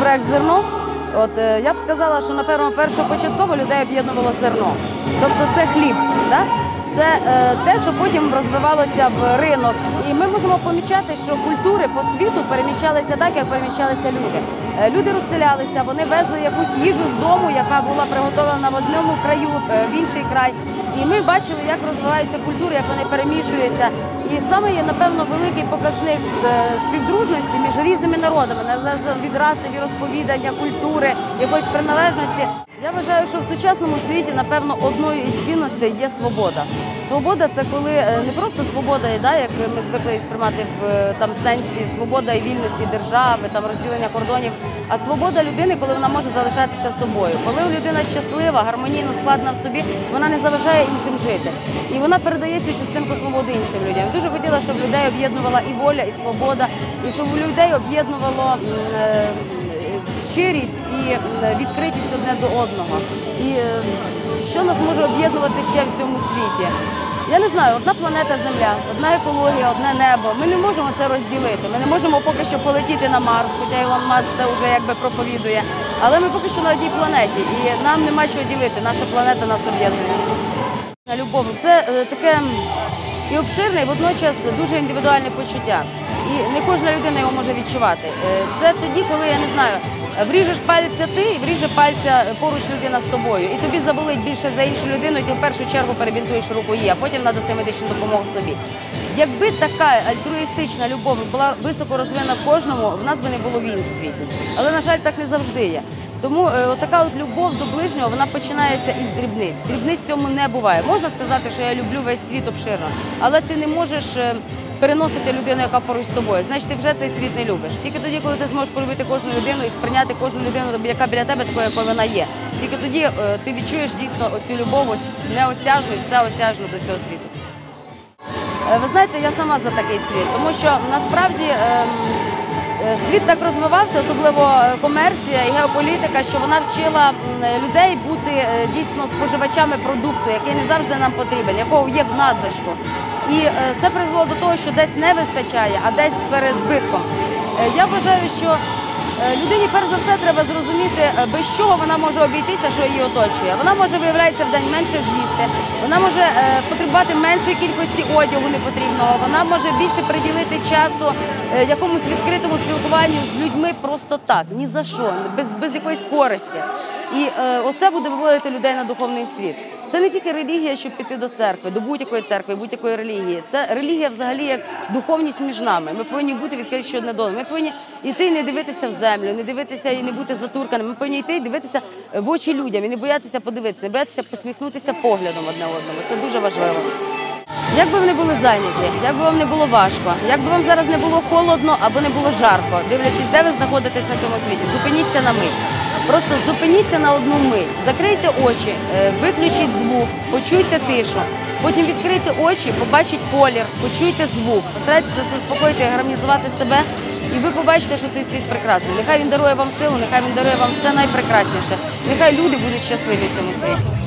проект зерно. От е, я б сказала, що напевно першопочатково людей об'єднувало зерно. Тобто це хліб, да? це е, те, що потім розвивалося в ринок. І ми можемо помічати, що культури по світу переміщалися так, як переміщалися люди. Е, люди розселялися, вони везли якусь їжу з дому, яка була приготовлена в одному краю, е, в інший край. І ми бачили, як розвиваються культури, як вони перемішуються. І саме є, напевно, великий показник співдружності між народами, незалежно від раси, від розповідання, культури, якоїсь приналежності. Я вважаю, що в сучасному світі, напевно, одною із цінностей є свобода. Свобода це коли е, не просто свобода, да, як ми звикли сприймати в е, там сенсі свобода і вільності держави, там розділення кордонів, а свобода людини, коли вона може залишатися собою. Коли людина щаслива, гармонійно складна в собі, вона не заважає іншим жити. І вона передає цю частинку свободи іншим людям. Дуже хотіла, щоб людей об'єднувала і воля, і свобода, і щоб у людей об'єднувало. е, щирість і е, відкритість одне до одного. І е, що нас може об'єднувати ще в цьому світі? Я не знаю, одна планета Земля, одна екологія, одне небо. Ми не можемо це розділити. Ми не можемо поки що полетіти на Марс, хоча Ілон Маск це вже якби проповідує. Але ми поки що на одній планеті, і нам нема чого ділити. Наша планета нас об'єднує. Любов це таке і обширне, і водночас дуже індивідуальне почуття. І не кожна людина його може відчувати. Е, Це тоді, коли я не знаю, вріжеш пальця ти і вріже пальця поруч людина з тобою. І тобі заболить більше за іншу людину, і ти в першу чергу перебінтуєш руку її, а потім надаси медичну допомогу собі. Якби така альтруїстична любов була високо розвинена в кожному, в нас би не було війн в світі. Але, на жаль, так не завжди є. Тому е, така от любов до ближнього вона починається із дрібниць. Дрібниць в цьому не буває. Можна сказати, що я люблю весь світ обширно, але ти не можеш е, переносити людину, яка поруч з тобою. Значить, ти вже цей світ не любиш. Тільки тоді, коли ти зможеш полюбити кожну людину і сприйняти кожну людину, яка біля тебе такою, якою вона є. Тільки тоді е, ти відчуєш дійсно оцю любов, неосяжну і всеосяжну до цього світу. Е, Ви знаєте, я сама за такий світ, тому що насправді ем, е, світ так розвивався, особливо комерція і геополітика, що вона вчила людей бути дійсно споживачами продукту, який не завжди нам потрібен, якого є в надлишку. І е, це призвело до того, що десь не вистачає, а десь з перезбитком. Е, Я вважаю, що Е, Людині перш за все треба зрозуміти, без чого вона може обійтися, що її оточує. Вона може виявляється в день менше з'їсти, вона може потребувати меншої кількості одягу непотрібного, вона може більше приділити часу якомусь відкритому спілкуванню з людьми просто так, ні за що, без, без якоїсь користі. І оце буде виводити людей на духовний світ. Це не тільки релігія, щоб піти до церкви, до будь-якої церкви, будь-якої релігії. Це релігія взагалі як духовність між нами. Ми повинні бути відкриті одне до. Ми повинні йти і не дивитися в землю, не дивитися і не бути затурканими. Ми повинні йти і дивитися в очі людям і не боятися подивитися, не боятися посміхнутися поглядом одне одному. Це дуже важливо. Як би ви були зайняті, як би вам не було важко, як би вам зараз не було холодно або не було жарко, дивлячись, де ви знаходитесь на цьому світі, зупиніться на мить. Просто зупиніться на одну мить, закрийте очі, е, виключіть звук, почуйте тишу. Потім відкрийте очі, побачіть колір, почуйте звук, Старайтеся заспокоїти гармонізувати себе, і ви побачите, що цей світ прекрасний. Нехай він дарує вам силу, нехай він дарує вам все найпрекрасніше. Нехай люди будуть щасливі в цьому світі.